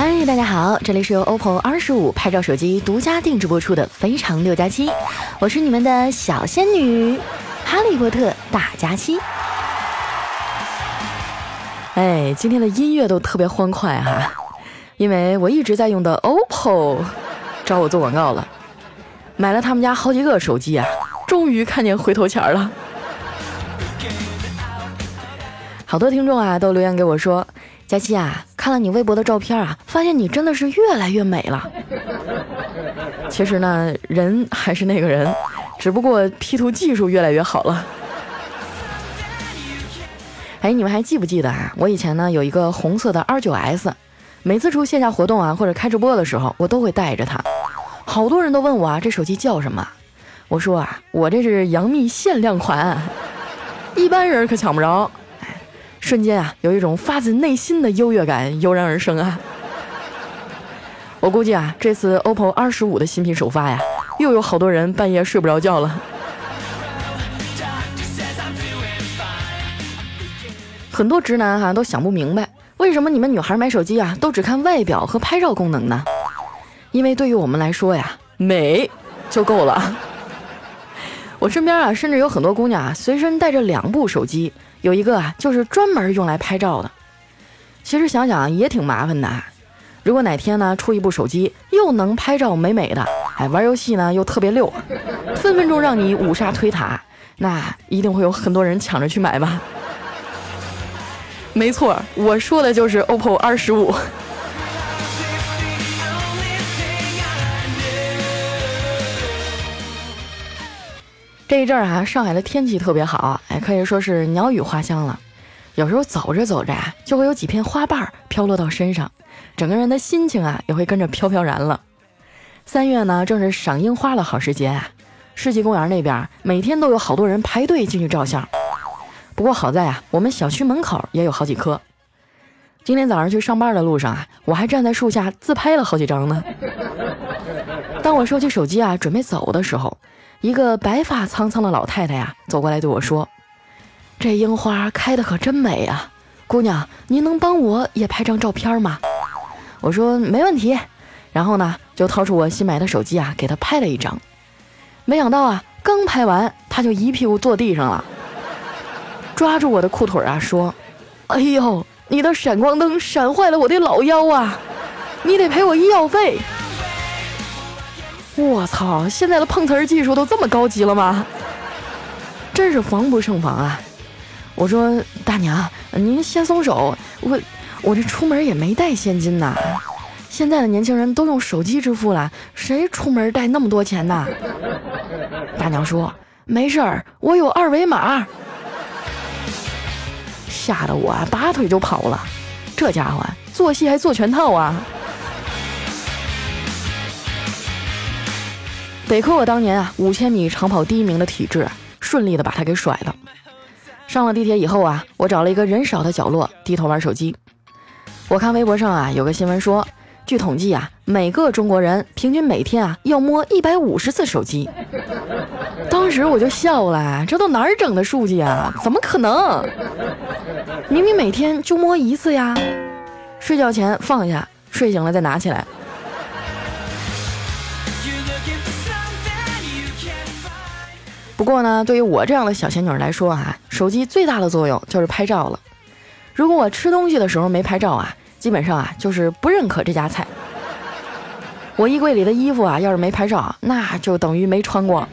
嗨，大家好，这里是由 OPPO 二十五拍照手机独家定制播出的《非常六加七》，我是你们的小仙女哈利波特大假期。哎，今天的音乐都特别欢快哈，因为我一直在用的 OPPO 找我做广告了，买了他们家好几个手机啊，终于看见回头钱了。好多听众啊都留言给我说，佳期啊，看了你微博的照片啊，发现你真的是越来越美了。其实呢，人还是那个人，只不过 P 图技术越来越好了。哎，你们还记不记得啊？我以前呢有一个红色的 R9S，每次出线下活动啊或者开直播的时候，我都会带着它。好多人都问我啊，这手机叫什么？我说啊，我这是杨幂限量款，一般人可抢不着。瞬间啊，有一种发自内心的优越感油然而生啊！我估计啊，这次 OPPO 二十五的新品首发呀，又有好多人半夜睡不着觉了。很多直男哈都想不明白，为什么你们女孩买手机啊都只看外表和拍照功能呢？因为对于我们来说呀，美就够了。我身边啊，甚至有很多姑娘啊，随身带着两部手机，有一个啊就是专门用来拍照的。其实想想也挺麻烦的啊。如果哪天呢出一部手机，又能拍照美美的，哎，玩游戏呢又特别溜，分分钟让你五杀推塔，那一定会有很多人抢着去买吧。没错，我说的就是 OPPO 二十五。这一阵儿啊，上海的天气特别好，哎，可以说是鸟语花香了。有时候走着走着啊，就会有几片花瓣飘落到身上，整个人的心情啊也会跟着飘飘然了。三月呢，正是赏樱花的好时节啊，世纪公园那边每天都有好多人排队进去照相。不过好在啊，我们小区门口也有好几棵。今天早上去上班的路上啊，我还站在树下自拍了好几张呢。当我收起手机啊，准备走的时候，一个白发苍苍的老太太呀，走过来对我说：“这樱花开的可真美啊，姑娘，您能帮我也拍张照片吗？”我说：“没问题。”然后呢，就掏出我新买的手机啊，给她拍了一张。没想到啊，刚拍完，她就一屁股坐地上了，抓住我的裤腿啊，说：“哎呦！”你的闪光灯闪坏了我的老腰啊！你得赔我医药费。我操，现在的碰瓷儿技术都这么高级了吗？真是防不胜防啊！我说大娘，您先松手，我我这出门也没带现金呐。现在的年轻人都用手机支付了，谁出门带那么多钱呐？大娘说没事儿，我有二维码。吓得我拔腿就跑了，这家伙做戏还做全套啊！得亏我当年啊五千米长跑第一名的体质，顺利的把他给甩了。上了地铁以后啊，我找了一个人少的角落，低头玩手机。我看微博上啊有个新闻说，据统计啊，每个中国人平均每天啊要摸一百五十次手机。当时我就笑了，这都哪儿整的数据啊？怎么可能？明明每天就摸一次呀，睡觉前放下，睡醒了再拿起来。不过呢，对于我这样的小仙女来说啊，手机最大的作用就是拍照了。如果我吃东西的时候没拍照啊，基本上啊就是不认可这家菜。我衣柜里的衣服啊，要是没拍照，那就等于没穿过。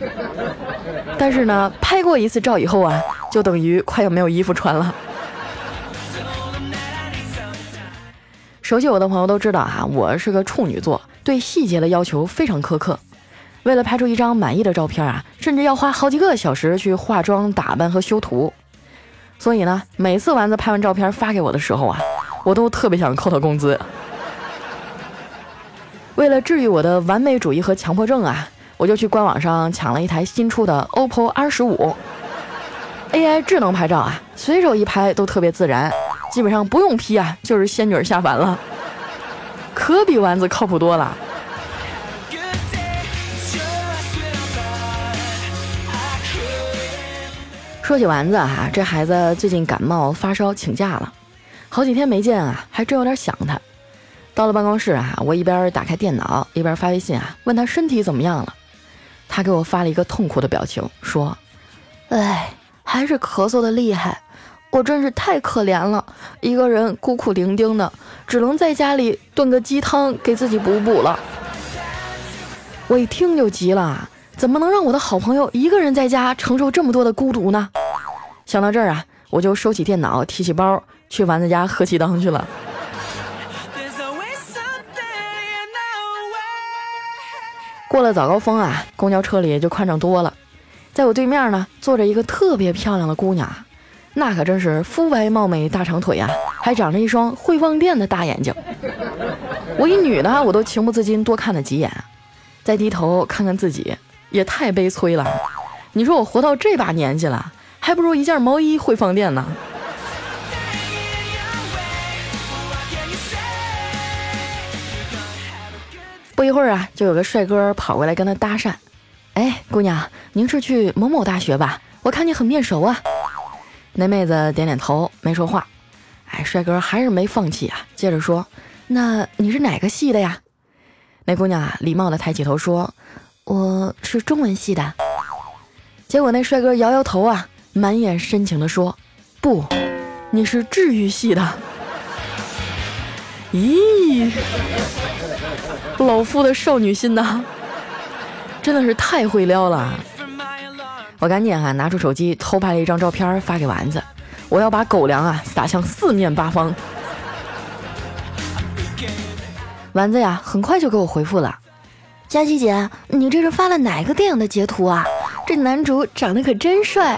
但是呢，拍过一次照以后啊，就等于快要没有衣服穿了。熟悉我的朋友都知道啊，我是个处女座，对细节的要求非常苛刻。为了拍出一张满意的照片啊，甚至要花好几个小时去化妆、打扮和修图。所以呢，每次丸子拍完照片发给我的时候啊，我都特别想扣他工资。为了治愈我的完美主义和强迫症啊，我就去官网上抢了一台新出的 OPPO R 十五 AI 智能拍照啊，随手一拍都特别自然。基本上不用 P 啊，就是仙女下凡了，可比丸子靠谱多了。说起丸子哈，这孩子最近感冒发烧请假了，好几天没见啊，还真有点想他。到了办公室啊，我一边打开电脑，一边发微信啊，问他身体怎么样了。他给我发了一个痛苦的表情，说：“哎，还是咳嗽的厉害，我真是太可怜了，一个人孤苦伶仃的，只能在家里炖个鸡汤给自己补补了。”我一听就急了，怎么能让我的好朋友一个人在家承受这么多的孤独呢？想到这儿啊，我就收起电脑，提起包，去丸子家喝鸡汤去了。过了早高峰啊，公交车里就宽敞多了。在我对面呢，坐着一个特别漂亮的姑娘，那可真是肤白貌美、大长腿啊，还长着一双会放电的大眼睛。我一女的，我都情不自禁多看了几眼。再低头看看自己，也太悲催了。你说我活到这把年纪了，还不如一件毛衣会放电呢。不一会儿啊，就有个帅哥跑过来跟他搭讪：“哎，姑娘，您是去某某大学吧？我看你很面熟啊。”那妹子点点头，没说话。哎，帅哥还是没放弃啊，接着说：“那你是哪个系的呀？”那姑娘啊，礼貌地抬起头说：“我是中文系的。”结果那帅哥摇摇头啊，满眼深情地说：“不，你是治愈系的。”咦，老夫的少女心呐，真的是太会撩了！我赶紧啊，拿出手机偷拍了一张照片发给丸子，我要把狗粮啊撒向四面八方。丸子呀，很快就给我回复了。佳琪姐，你这是发了哪个电影的截图啊？这男主长得可真帅。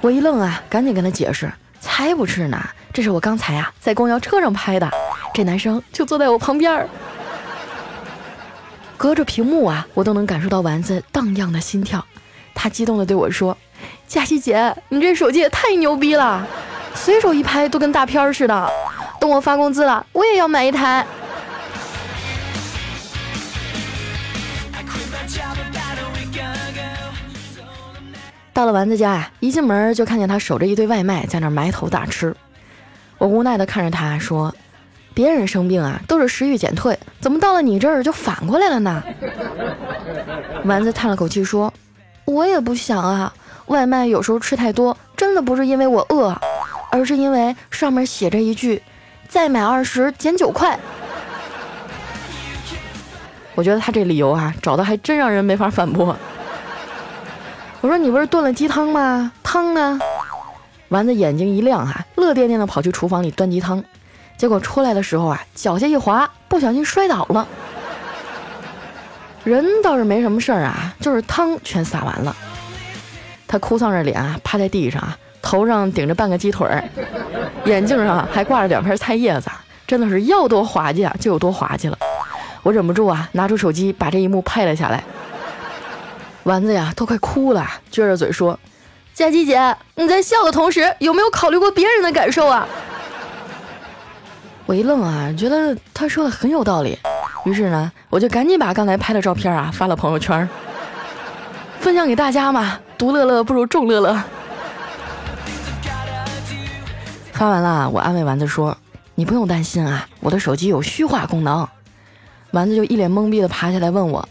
我一愣啊，赶紧跟他解释，才不是呢，这是我刚才啊在公交车上拍的，这男生就坐在我旁边儿。隔着屏幕啊，我都能感受到丸子荡漾的心跳。他激动地对我说：“佳琪姐，你这手机也太牛逼了，随手一拍都跟大片儿似的。”等我发工资了，我也要买一台。到了丸子家呀，一进门就看见他守着一堆外卖，在那埋头大吃。我无奈的看着他说：“别人生病啊，都是食欲减退，怎么到了你这儿就反过来了呢？” 丸子叹了口气说：“我也不想啊，外卖有时候吃太多，真的不是因为我饿，而是因为上面写着一句。”再买二十减九块，我觉得他这理由啊，找的还真让人没法反驳。我说你不是炖了鸡汤吗？汤呢？丸子眼睛一亮啊，乐颠颠的跑去厨房里端鸡汤，结果出来的时候啊，脚下一滑，不小心摔倒了。人倒是没什么事儿啊，就是汤全洒完了。他哭丧着脸啊，趴在地上啊。头上顶着半个鸡腿儿，眼镜上还挂着两片菜叶子，真的是要多滑稽啊就有多滑稽了。我忍不住啊，拿出手机把这一幕拍了下来。丸子呀，都快哭了，撅着嘴说：“佳琪姐，你在笑的同时，有没有考虑过别人的感受啊？”我一愣啊，觉得他说的很有道理，于是呢，我就赶紧把刚才拍的照片啊发了朋友圈，分享给大家嘛，独乐乐不如众乐乐。发完了，我安慰丸子说：“你不用担心啊，我的手机有虚化功能。”丸子就一脸懵逼的爬起来问我：“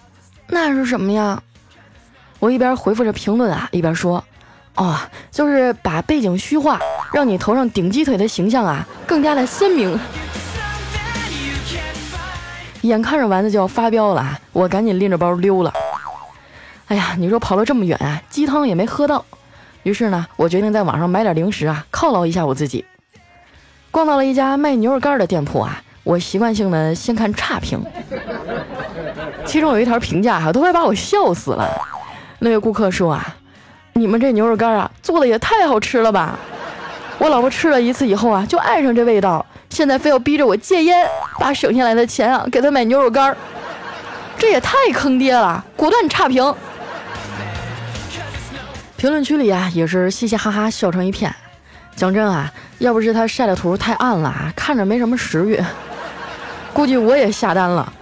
那是什么呀？”我一边回复着评论啊，一边说：“哦，就是把背景虚化，让你头上顶鸡腿的形象啊更加的鲜明。”眼看着丸子就要发飙了啊，我赶紧拎着包溜了。哎呀，你说跑了这么远啊，鸡汤也没喝到。于是呢，我决定在网上买点零食啊，犒劳一下我自己。逛到了一家卖牛肉干的店铺啊，我习惯性的先看差评，其中有一条评价哈，都快把我笑死了。那位顾客说啊，你们这牛肉干啊，做的也太好吃了吧！我老婆吃了一次以后啊，就爱上这味道，现在非要逼着我戒烟，把省下来的钱啊，给她买牛肉干儿，这也太坑爹了！果断差评。评论区里啊，也是嘻嘻哈哈笑成一片。讲真啊，要不是他晒的图太暗了啊，看着没什么食欲，估计我也下单了。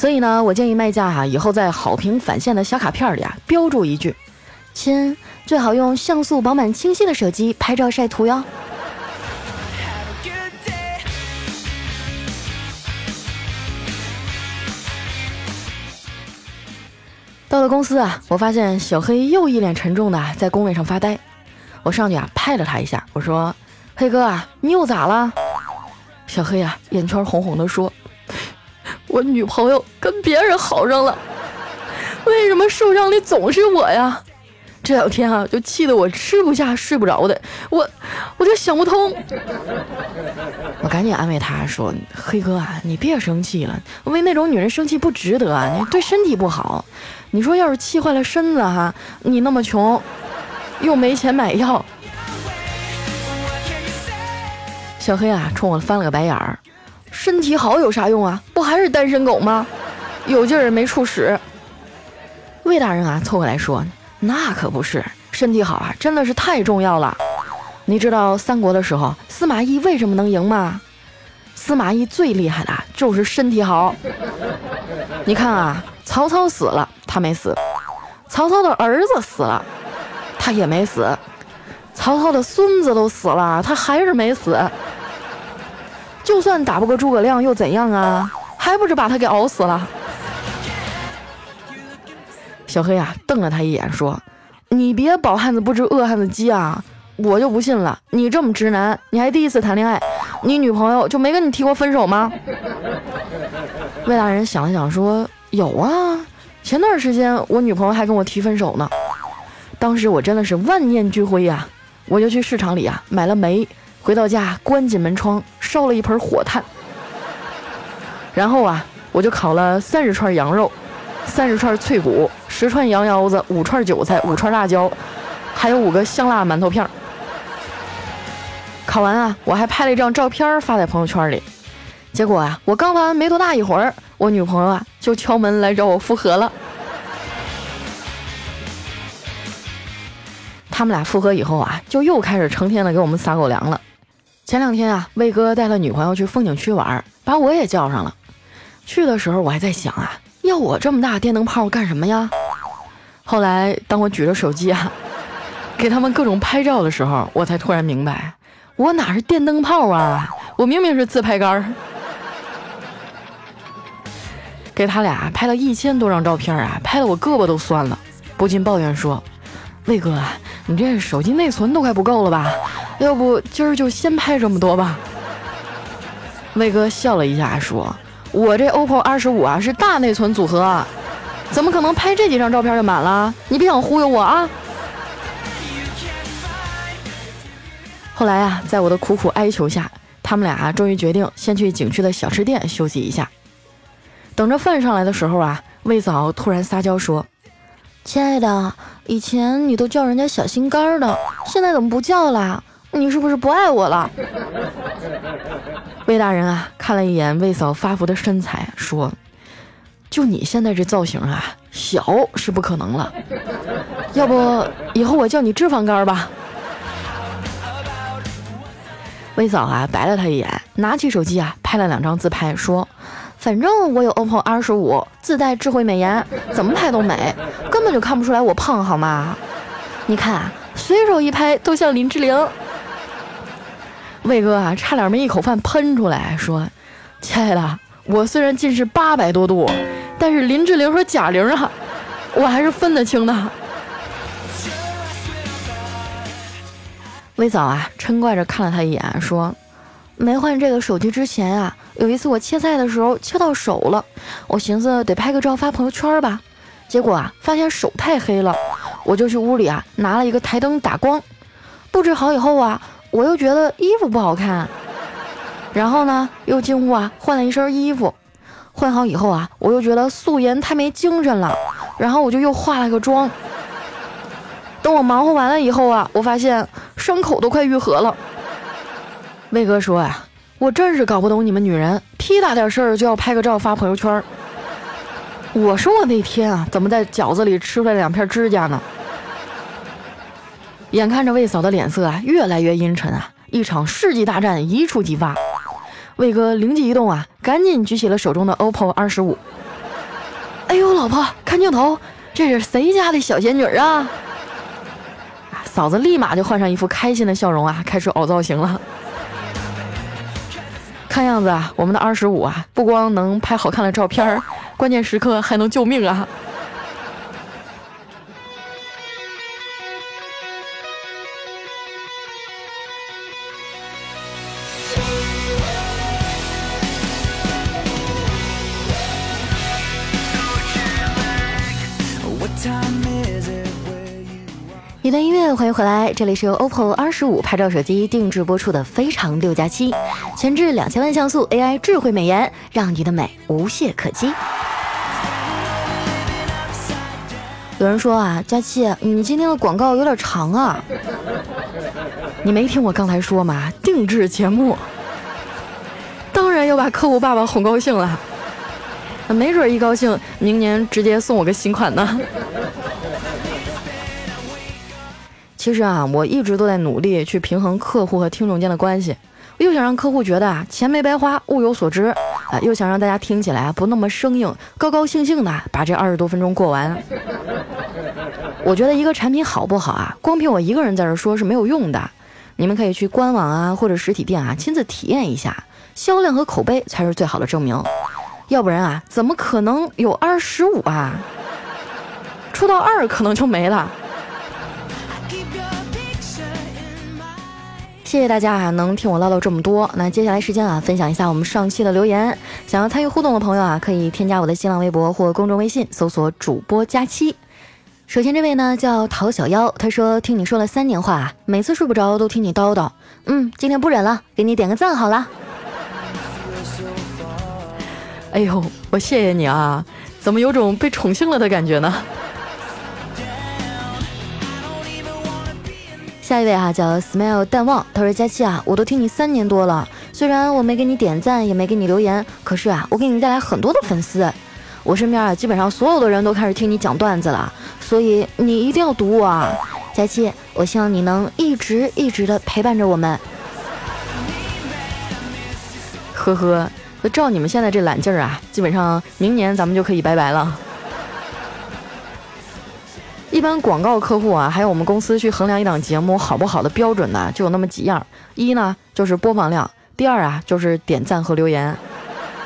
所以呢，我建议卖家哈、啊，以后在好评返现的小卡片里啊，标注一句：“亲，最好用像素饱满清晰的手机拍照晒图哟。”到了公司啊，我发现小黑又一脸沉重的在工位上发呆。我上去啊，拍了他一下，我说：“黑哥啊，你又咋了？”小黑啊，眼圈红红的说：“我女朋友跟别人好上了，为什么受伤的总是我呀？这两天啊，就气得我吃不下、睡不着的，我我就想不通。”我赶紧安慰他说：“黑哥啊，你别生气了，为那种女人生气不值得，你对身体不好。”你说要是气坏了身子哈，你那么穷，又没钱买药。小黑啊，冲我翻了个白眼儿，身体好有啥用啊？不还是单身狗吗？有劲儿没处使。魏大人啊，凑过来说，那可不是，身体好啊，真的是太重要了。你知道三国的时候司马懿为什么能赢吗？司马懿最厉害的就是身体好。你看啊。曹操死了，他没死；曹操的儿子死了，他也没死；曹操的孙子都死了，他还是没死。就算打不过诸葛亮又怎样啊？还不是把他给熬死了？小黑啊，瞪了他一眼，说：“你别饱汉子不知饿汉子饥啊！我就不信了，你这么直男，你还第一次谈恋爱，你女朋友就没跟你提过分手吗？”魏大人想了想，说。有啊，前段时间我女朋友还跟我提分手呢，当时我真的是万念俱灰呀，我就去市场里啊买了煤，回到家关紧门窗，烧了一盆火炭，然后啊我就烤了三十串羊肉，三十串脆骨，十串羊腰子，五串韭菜，五串辣椒，还有五个香辣馒头片儿。烤完啊，我还拍了一张照片发在朋友圈里，结果啊，我刚完没多大一会儿。我女朋友啊，就敲门来找我复合了。他们俩复合以后啊，就又开始成天的给我们撒狗粮了。前两天啊，魏哥带了女朋友去风景区玩，把我也叫上了。去的时候我还在想啊，要我这么大电灯泡干什么呀？后来当我举着手机啊，给他们各种拍照的时候，我才突然明白，我哪是电灯泡啊，我明明是自拍杆儿。给他俩拍了一千多张照片啊，拍的我胳膊都酸了，不禁抱怨说：“魏哥，你这手机内存都快不够了吧？要不今儿就先拍这么多吧？”魏哥笑了一下说：“我这 OPPO 二十五啊是大内存组合，怎么可能拍这几张照片就满了？你别想忽悠我啊！”后来啊，在我的苦苦哀求下，他们俩终于决定先去景区的小吃店休息一下。等着饭上来的时候啊，魏嫂突然撒娇说：“亲爱的，以前你都叫人家小心肝的，现在怎么不叫了？你是不是不爱我了？”魏大人啊，看了一眼魏嫂发福的身材，说：“就你现在这造型啊，小是不可能了。要不以后我叫你脂肪肝吧？”魏嫂啊，白了他一眼，拿起手机啊，拍了两张自拍，说。反正我有 OPPO 二十五，自带智慧美颜，怎么拍都美，根本就看不出来我胖，好吗？你看，随手一拍都像林志玲。魏哥啊，差点没一口饭喷出来，说：“亲爱的，我虽然近视八百多度，但是林志玲和贾玲啊，我还是分得清的。”魏嫂啊，嗔怪着看了他一眼，说：“没换这个手机之前啊。”有一次我切菜的时候切到手了，我寻思得拍个照发朋友圈吧，结果啊发现手太黑了，我就去屋里啊拿了一个台灯打光，布置好以后啊我又觉得衣服不好看，然后呢又进屋啊换了一身衣服，换好以后啊我又觉得素颜太没精神了，然后我就又化了个妆。等我忙活完了以后啊，我发现伤口都快愈合了。魏哥说呀。我真是搞不懂你们女人，屁大点事儿就要拍个照发朋友圈。我说我那天啊，怎么在饺子里吃出来两片指甲呢？眼看着魏嫂的脸色啊越来越阴沉啊，一场世纪大战一触即发。魏哥灵机一动啊，赶紧举起了手中的 OPPO 二十五。哎呦，老婆，看镜头，这是谁家的小仙女啊？嫂子立马就换上一副开心的笑容啊，开始凹造型了。看样子啊，我们的二十五啊，不光能拍好看的照片，关键时刻还能救命啊！欢迎回来，这里是由 OPPO 二十五拍照手机定制播出的《非常六加七》，前置两千万像素 AI 智慧美颜，让你的美无懈可击。有人说啊，佳期，你今天的广告有点长啊。你没听我刚才说吗？定制节目，当然要把客户爸爸哄高兴了。没准一高兴，明年直接送我个新款呢。其实啊，我一直都在努力去平衡客户和听众间的关系，又想让客户觉得啊钱没白花，物有所值，啊，又想让大家听起来不那么生硬，高高兴兴的把这二十多分钟过完。我觉得一个产品好不好啊，光凭我一个人在这说是没有用的。你们可以去官网啊或者实体店啊亲自体验一下，销量和口碑才是最好的证明。要不然啊，怎么可能有二十五啊？出到二可能就没了。谢谢大家啊，能听我唠叨这么多。那接下来时间啊，分享一下我们上期的留言。想要参与互动的朋友啊，可以添加我的新浪微博或公众微信，搜索主播佳期。首先这位呢叫陶小妖，他说听你说了三年话，每次睡不着都听你叨叨。嗯，今天不忍了，给你点个赞好了。哎呦，我谢谢你啊，怎么有种被宠幸了的感觉呢？下一位啊叫 Smile 淡忘，他说佳期啊，我都听你三年多了，虽然我没给你点赞，也没给你留言，可是啊，我给你带来很多的粉丝。我身边啊，基本上所有的人都开始听你讲段子了，所以你一定要读我啊，佳期，我希望你能一直一直的陪伴着我们。呵呵，照你们现在这懒劲儿啊，基本上明年咱们就可以拜拜了。一般广告客户啊，还有我们公司去衡量一档节目好不好的标准呢，就有那么几样：一呢就是播放量，第二啊就是点赞和留言。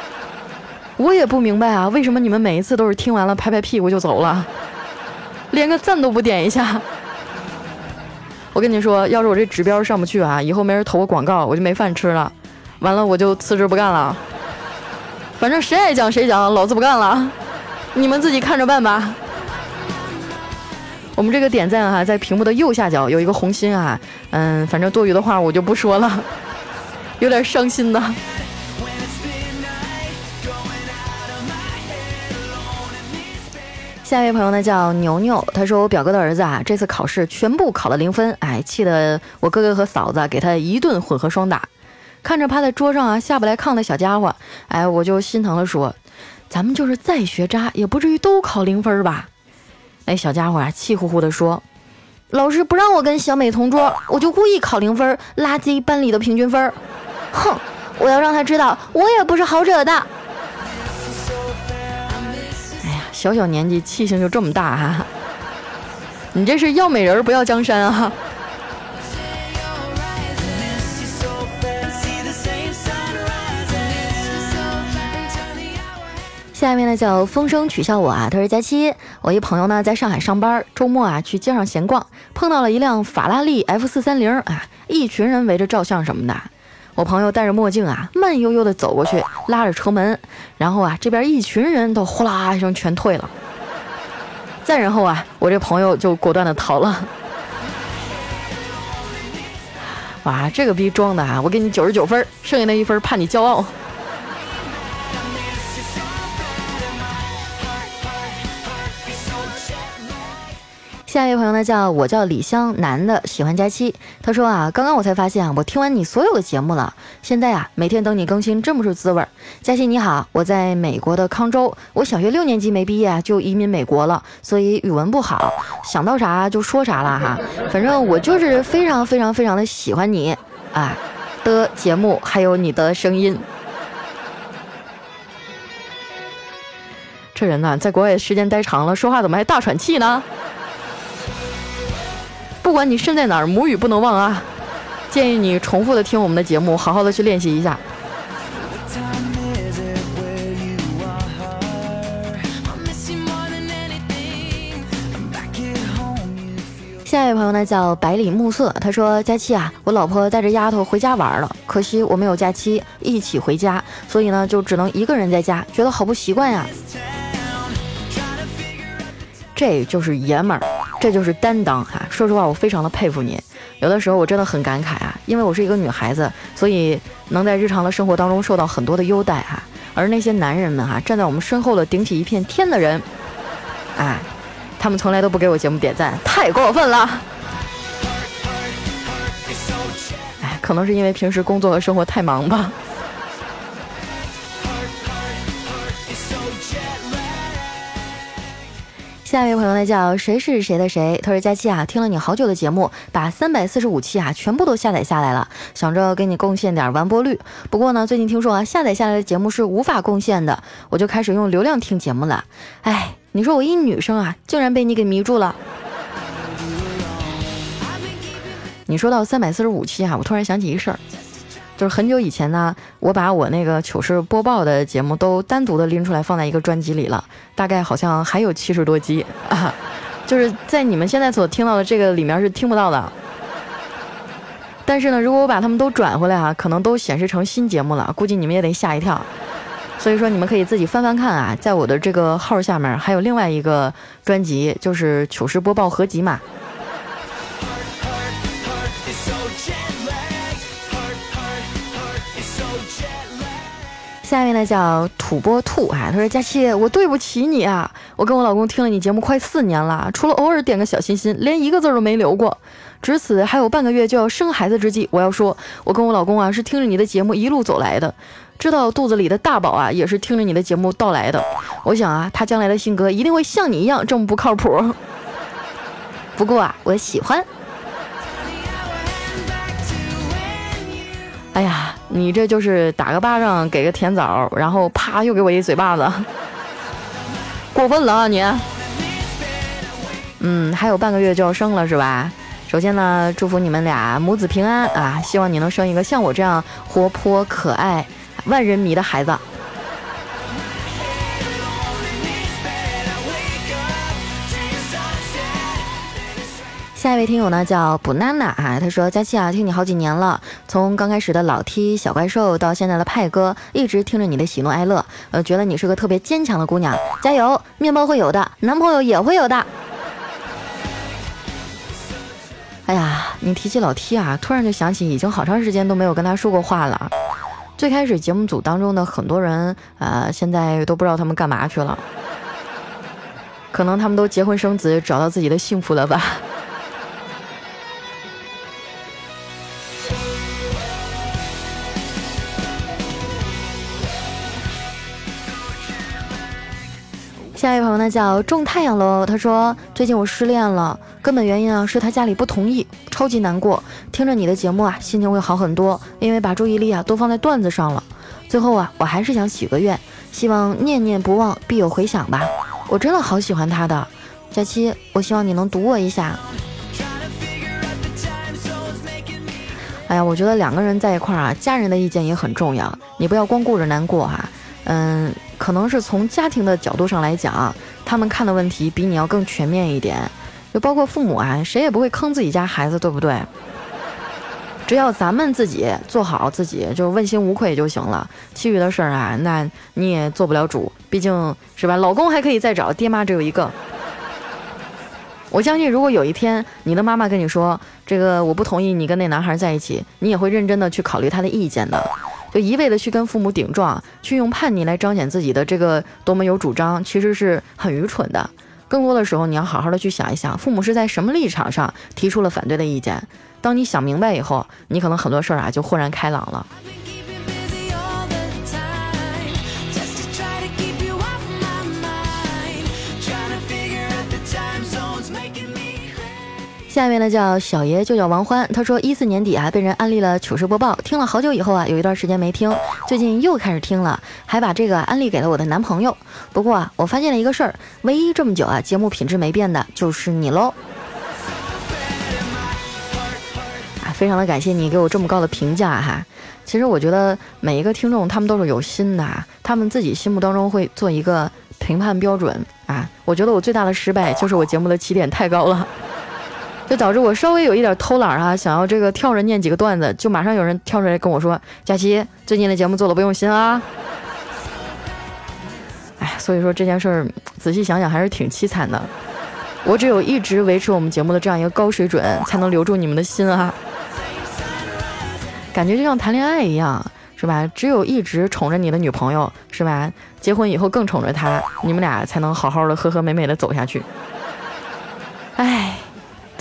我也不明白啊，为什么你们每一次都是听完了拍拍屁股就走了，连个赞都不点一下？我跟你说，要是我这指标上不去啊，以后没人投我广告，我就没饭吃了。完了，我就辞职不干了。反正谁爱讲谁讲，老子不干了，你们自己看着办吧。我们这个点赞哈，在屏幕的右下角有一个红心啊，嗯，反正多余的话我就不说了，有点伤心呐。下一位朋友呢叫牛牛，他说我表哥的儿子啊，这次考试全部考了零分，哎，气得我哥哥和嫂子给他一顿混合双打。看着趴在桌上啊下不来炕的小家伙，哎，我就心疼的说，咱们就是再学渣，也不至于都考零分吧？那小家伙啊气呼呼地说，老师不让我跟小美同桌，我就故意考零分，垃圾班里的平均分。哼，我要让他知道，我也不是好惹的。哎呀小小年纪气性就这么大哈，你这是要美人不要江山啊！下面呢叫风声取笑我啊，他说佳期，我一朋友呢在上海上班，周末啊去街上闲逛，碰到了一辆法拉利 F 四三零啊，一群人围着照相什么的。我朋友戴着墨镜啊，慢悠悠地走过去，拉着车门，然后啊，这边一群人都呼啦一声全退了。再然后啊，我这朋友就果断地逃了。哇，这个逼装的啊！我给你九十九分，剩下那一分怕你骄傲。下一位朋友呢，叫我叫李湘，男的，喜欢佳期。他说啊，刚刚我才发现啊，我听完你所有的节目了。现在啊，每天等你更新真不是滋味儿。佳期你好，我在美国的康州，我小学六年级没毕业就移民美国了，所以语文不好，想到啥就说啥了哈。反正我就是非常非常非常的喜欢你啊的节目，还有你的声音。这人呢，在国外时间待长了，说话怎么还大喘气呢？不管你身在哪儿，母语不能忘啊！建议你重复的听我们的节目，好好的去练习一下。下一位朋友呢叫百里暮色，他说：“佳期啊，我老婆带着丫头回家玩了，可惜我没有假期一起回家，所以呢就只能一个人在家，觉得好不习惯呀。”这就是爷们儿。这就是担当哈。说实话，我非常的佩服你。有的时候我真的很感慨啊，因为我是一个女孩子，所以能在日常的生活当中受到很多的优待哈。而那些男人们哈，站在我们身后的顶起一片天的人，哎，他们从来都不给我节目点赞，太过分了。哎，可能是因为平时工作和生活太忙吧。下一位朋友呢叫谁是谁的谁？他说佳期啊，听了你好久的节目，把三百四十五期啊全部都下载下来了，想着给你贡献点完播率。不过呢，最近听说啊，下载下来的节目是无法贡献的，我就开始用流量听节目了。哎，你说我一女生啊，竟然被你给迷住了。你说到三百四十五期啊，我突然想起一事儿。就是很久以前呢，我把我那个糗事播报的节目都单独的拎出来放在一个专辑里了，大概好像还有七十多集啊，就是在你们现在所听到的这个里面是听不到的。但是呢，如果我把它们都转回来啊，可能都显示成新节目了，估计你们也得吓一跳。所以说你们可以自己翻翻看啊，在我的这个号下面还有另外一个专辑，就是糗事播报合集嘛。下面呢叫土拨兔啊，他说佳期，我对不起你啊，我跟我老公听了你节目快四年了，除了偶尔点个小心心，连一个字都没留过。值此还有半个月就要生孩子之际，我要说，我跟我老公啊是听着你的节目一路走来的，知道肚子里的大宝啊也是听着你的节目到来的。我想啊，他将来的性格一定会像你一样这么不靠谱。不过啊，我喜欢。哎呀，你这就是打个巴掌给个甜枣，然后啪又给我一嘴巴子，过分了啊你！嗯，还有半个月就要生了是吧？首先呢，祝福你们俩母子平安啊！希望你能生一个像我这样活泼可爱、万人迷的孩子。下一位听友呢叫布娜娜啊，他说：佳期啊，听你好几年了，从刚开始的老 T 小怪兽到现在的派哥，一直听着你的喜怒哀乐，呃，觉得你是个特别坚强的姑娘，加油，面包会有的，男朋友也会有的。哎呀，你提起老 T 啊，突然就想起已经好长时间都没有跟他说过话了。最开始节目组当中的很多人啊，现在都不知道他们干嘛去了，可能他们都结婚生子，找到自己的幸福了吧。下一位朋友呢叫种太阳喽，他说最近我失恋了，根本原因啊是他家里不同意，超级难过。听着你的节目啊，心情会好很多，因为把注意力啊都放在段子上了。最后啊，我还是想许个愿，希望念念不忘必有回响吧。我真的好喜欢他的，佳期，我希望你能读我一下。哎呀，我觉得两个人在一块儿啊，家人的意见也很重要，你不要光顾着难过哈。嗯，可能是从家庭的角度上来讲，他们看的问题比你要更全面一点。就包括父母啊，谁也不会坑自己家孩子，对不对？只要咱们自己做好自己，就问心无愧就行了。其余的事儿啊，那你也做不了主，毕竟是吧？老公还可以再找，爹妈只有一个。我相信，如果有一天你的妈妈跟你说这个我不同意你跟那男孩在一起，你也会认真的去考虑他的意见的。就一味的去跟父母顶撞，去用叛逆来彰显自己的这个多么有主张，其实是很愚蠢的。更多的时候，你要好好的去想一想，父母是在什么立场上提出了反对的意见。当你想明白以后，你可能很多事儿啊就豁然开朗了。下面呢叫小爷就叫王欢，他说一四年底啊被人安利了糗事播报，听了好久以后啊有一段时间没听，最近又开始听了，还把这个安利给了我的男朋友。不过啊我发现了一个事儿，唯一这么久啊节目品质没变的就是你喽。啊，非常的感谢你给我这么高的评价哈。其实我觉得每一个听众他们都是有心的，他们自己心目当中会做一个评判标准啊。我觉得我最大的失败就是我节目的起点太高了。就导致我稍微有一点偷懒啊，想要这个跳着念几个段子，就马上有人跳出来跟我说：“佳琪，最近的节目做的不用心啊。”哎，所以说这件事儿仔细想想还是挺凄惨的。我只有一直维持我们节目的这样一个高水准，才能留住你们的心啊！感觉就像谈恋爱一样，是吧？只有一直宠着你的女朋友，是吧？结婚以后更宠着她，你们俩才能好好的、和和美美的走下去。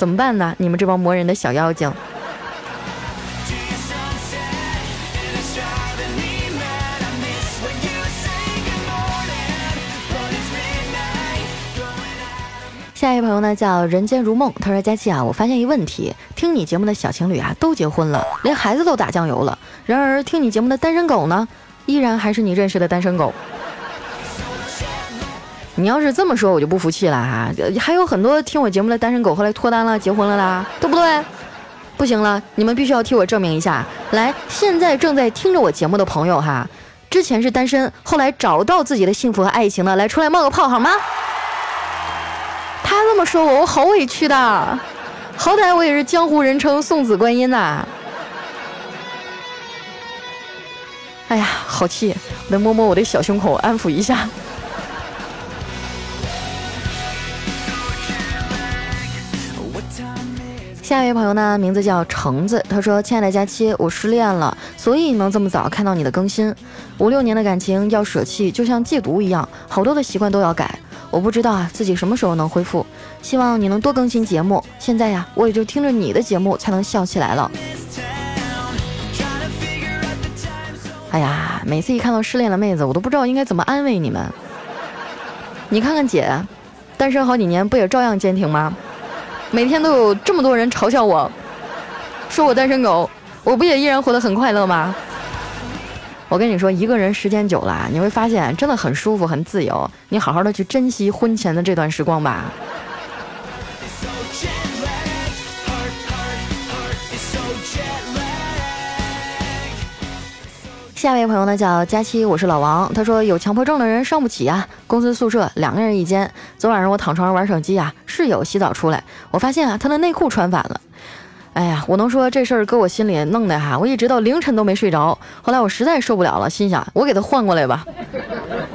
怎么办呢？你们这帮磨人的小妖精！下一位朋友呢叫人间如梦，他说佳期啊，我发现一问题，听你节目的小情侣啊都结婚了，连孩子都打酱油了，然而听你节目的单身狗呢，依然还是你认识的单身狗。你要是这么说，我就不服气了哈，还有很多听我节目的单身狗后来脱单了，结婚了啦，对不对？不行了，你们必须要替我证明一下，来，现在正在听着我节目的朋友哈，之前是单身，后来找到自己的幸福和爱情的，来出来冒个泡好吗？他这么说我，我好委屈的，好歹我也是江湖人称送子观音呐。哎呀，好气，得摸摸我的小胸口，安抚一下。下一位朋友呢，名字叫橙子，他说：“亲爱的佳期，我失恋了，所以能这么早看到你的更新。五六年的感情要舍弃，就像戒毒一样，好多的习惯都要改。”我不知道啊，自己什么时候能恢复？希望你能多更新节目。现在呀，我也就听着你的节目才能笑起来了。哎呀，每次一看到失恋的妹子，我都不知道应该怎么安慰你们。你看看姐，单身好几年不也照样坚挺吗？每天都有这么多人嘲笑我，说我单身狗，我不也依然活得很快乐吗？我跟你说，一个人时间久了，你会发现真的很舒服、很自由。你好好的去珍惜婚前的这段时光吧。下一位朋友呢叫佳期，我是老王。他说有强迫症的人伤不起啊。公司宿舍两个人一间，昨晚上我躺床上玩手机啊，室友洗澡出来，我发现啊他的内裤穿反了。哎呀，我能说这事儿搁我心里弄的哈，我一直到凌晨都没睡着。后来我实在受不了了，心想我给他换过来吧。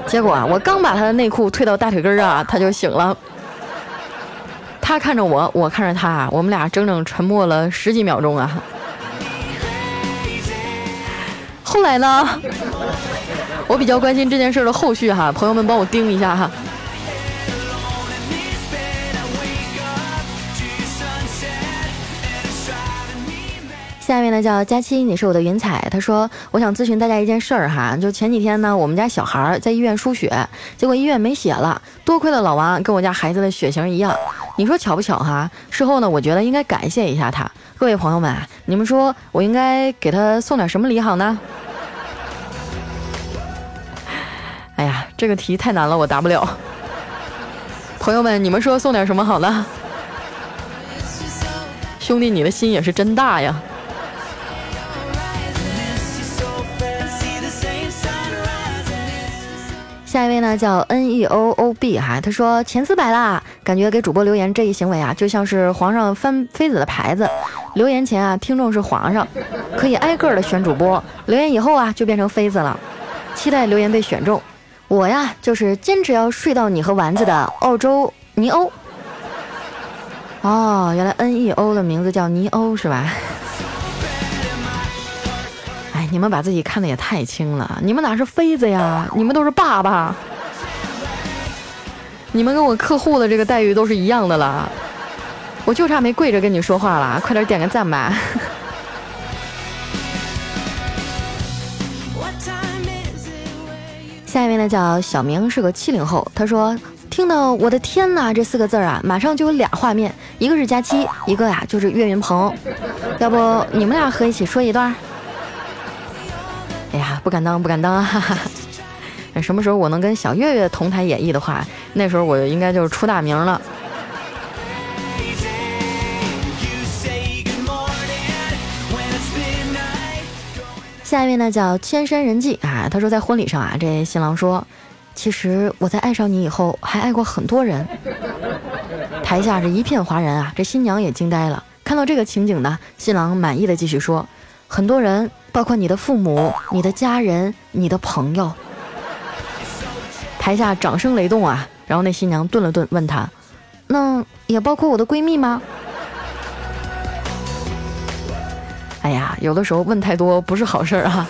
结果啊，我刚把他的内裤退到大腿根儿啊，他就醒了。他看着我，我看着他，我们俩整整沉默了十几秒钟啊。后来呢，我比较关心这件事的后续哈，朋友们帮我盯一下哈。下面呢叫佳期，你是我的云彩。他说，我想咨询大家一件事儿哈，就前几天呢，我们家小孩在医院输血，结果医院没血了，多亏了老王跟我家孩子的血型一样，你说巧不巧哈？事后呢，我觉得应该感谢一下他。各位朋友们，你们说我应该给他送点什么礼好呢？哎呀，这个题太难了，我答不了。朋友们，你们说送点什么好呢？兄弟，你的心也是真大呀。下一位呢叫 N E O O B 哈，他说前四百啦，感觉给主播留言这一行为啊，就像是皇上翻妃子的牌子，留言前啊，听众是皇上，可以挨个的选主播，留言以后啊，就变成妃子了，期待留言被选中。我呀，就是坚持要睡到你和丸子的澳洲尼欧。哦，原来 N E O 的名字叫尼欧是吧？你们把自己看得也太轻了，你们哪是妃子呀？你们都是爸爸，你们跟我客户的这个待遇都是一样的了，我就差没跪着跟你说话了，快点点个赞吧。下一位呢叫小明，是个七零后，他说听到我的天呐这四个字啊，马上就有俩画面，一个是佳期，一个呀就是岳云鹏，要不你们俩合一起说一段？哎呀，不敢当，不敢当 啊！什么时候我能跟小岳岳同台演绎的话，那时候我应该就是出大名了。下一位呢叫千山人迹啊，他说在婚礼上啊，这新郎说，其实我在爱上你以后还爱过很多人。台下是一片哗然啊，这新娘也惊呆了。看到这个情景呢，新郎满意的继续说，很多人。包括你的父母、你的家人、你的朋友。台下掌声雷动啊！然后那新娘顿了顿，问他：“那也包括我的闺蜜吗？哎呀，有的时候问太多不是好事儿啊。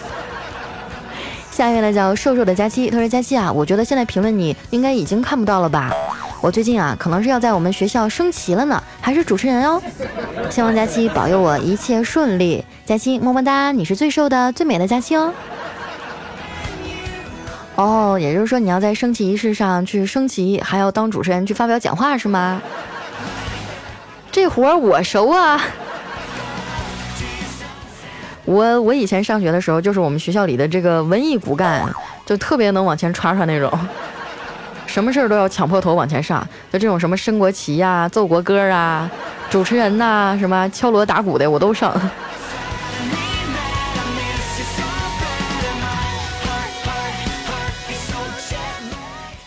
下一位呢叫瘦瘦的佳期，他说佳期啊，我觉得现在评论你应该已经看不到了吧？我最近啊，可能是要在我们学校升旗了呢，还是主持人哦。希望佳期保佑我一切顺利，佳期么么哒，你是最瘦的、最美的佳期哦。哦，也就是说你要在升旗仪式上去升旗，还要当主持人去发表讲话是吗？这活儿我熟啊！我我以前上学的时候就是我们学校里的这个文艺骨干，就特别能往前刷刷那种，什么事儿都要抢破头往前上，就这种什么升国旗呀、奏国歌啊、主持人呐、什么敲锣打鼓的我都上。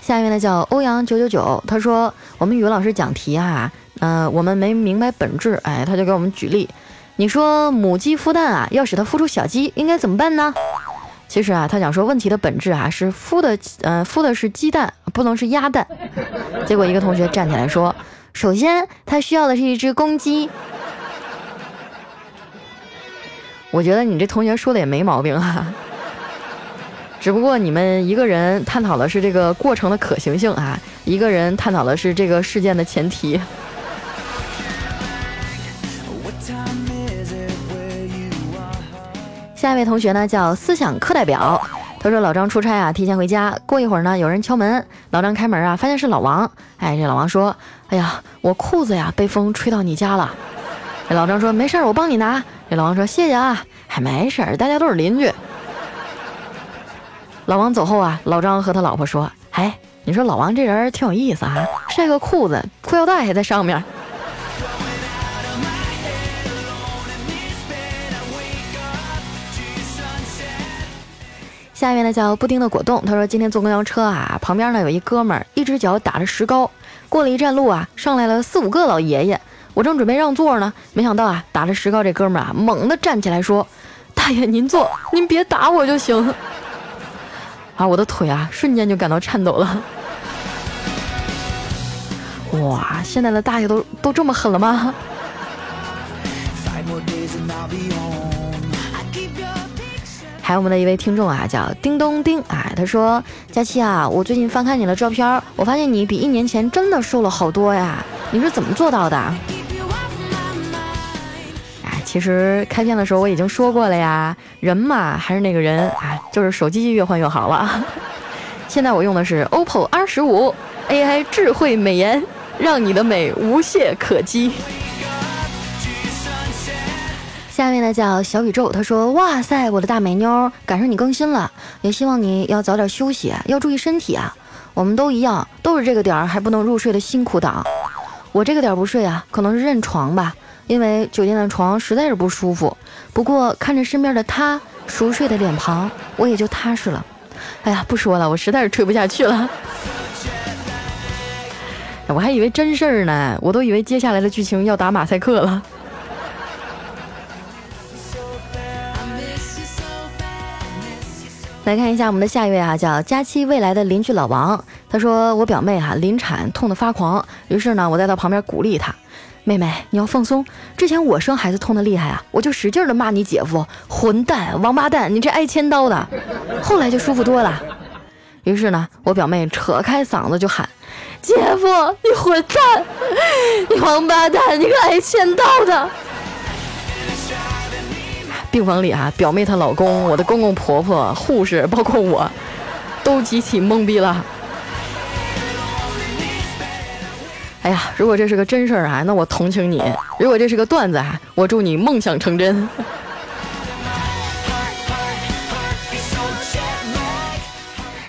下一位呢叫欧阳九九九，他说我们语文老师讲题哈，嗯，我们没明白本质，哎，他就给我们举例，你说母鸡孵蛋啊，要使它孵出小鸡，应该怎么办呢？其实啊，他想说问题的本质啊是孵的，嗯，孵的是鸡蛋，不能是鸭蛋。结果一个同学站起来说，首先他需要的是一只公鸡。我觉得你这同学说的也没毛病啊。只不过你们一个人探讨的是这个过程的可行性啊，一个人探讨的是这个事件的前提。下一位同学呢叫思想课代表，他说老张出差啊，提前回家，过一会儿呢有人敲门，老张开门啊，发现是老王。哎，这老王说：“哎呀，我裤子呀被风吹到你家了。”这老张说：“没事儿，我帮你拿。”这老王说：“谢谢啊，还没事儿，大家都是邻居。”老王走后啊，老张和他老婆说：“哎，你说老王这人挺有意思啊，晒个裤子，裤腰带还在上面。”下面呢叫布丁的果冻，他说今天坐公交车啊，旁边呢有一哥们儿，一只脚打着石膏，过了一站路啊，上来了四五个老爷爷，我正准备让座呢，没想到啊，打着石膏这哥们儿啊，猛地站起来说：“大爷您坐，您别打我就行。”啊！我的腿啊，瞬间就感到颤抖了。哇，现在的大爷都都这么狠了吗？还有我们的一位听众啊，叫叮咚叮啊，他说：“佳期啊，我最近翻看你的照片，我发现你比一年前真的瘦了好多呀，你是怎么做到的？”其实开篇的时候我已经说过了呀，人嘛还是那个人啊，就是手机越换越好了。现在我用的是 OPPO R 十五 AI 智慧美颜，让你的美无懈可击。下面呢叫小宇宙，他说：“哇塞，我的大美妞，赶上你更新了，也希望你要早点休息，要注意身体啊。我们都一样，都是这个点儿还不能入睡的辛苦党。我这个点儿不睡啊，可能是认床吧。”因为酒店的床实在是不舒服，不过看着身边的他熟睡的脸庞，我也就踏实了。哎呀，不说了，我实在是吹不下去了。我还以为真事儿呢，我都以为接下来的剧情要打马赛克了。来看一下我们的下一位啊，叫佳期未来的邻居老王。他说：“我表妹哈临产痛得发狂，于是呢，我在他旁边鼓励她。”妹妹，你要放松。之前我生孩子痛得厉害啊，我就使劲的骂你姐夫，混蛋，王八蛋，你这挨千刀的。后来就舒服多了。于是呢，我表妹扯开嗓子就喊：“姐夫，你混蛋，你王八蛋，你个挨千刀的。”病房里啊，表妹她老公、我的公公婆婆、护士，包括我，都集体懵逼了。哎呀，如果这是个真事儿啊，那我同情你；如果这是个段子啊，我祝你梦想成真。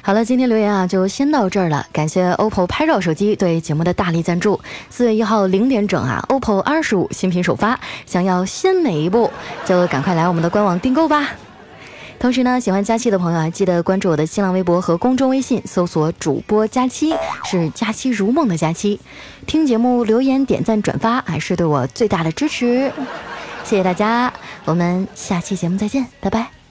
好了，今天留言啊就先到这儿了，感谢 OPPO 拍照手机对节目的大力赞助。四月一号零点整啊，OPPO 二十五新品首发，想要先美一步，就赶快来我们的官网订购吧。同时呢，喜欢佳期的朋友啊，记得关注我的新浪微博和公众微信，搜索主播佳期，是佳期如梦的佳期。听节目、留言、点赞、转发，还是对我最大的支持。谢谢大家，我们下期节目再见，拜拜。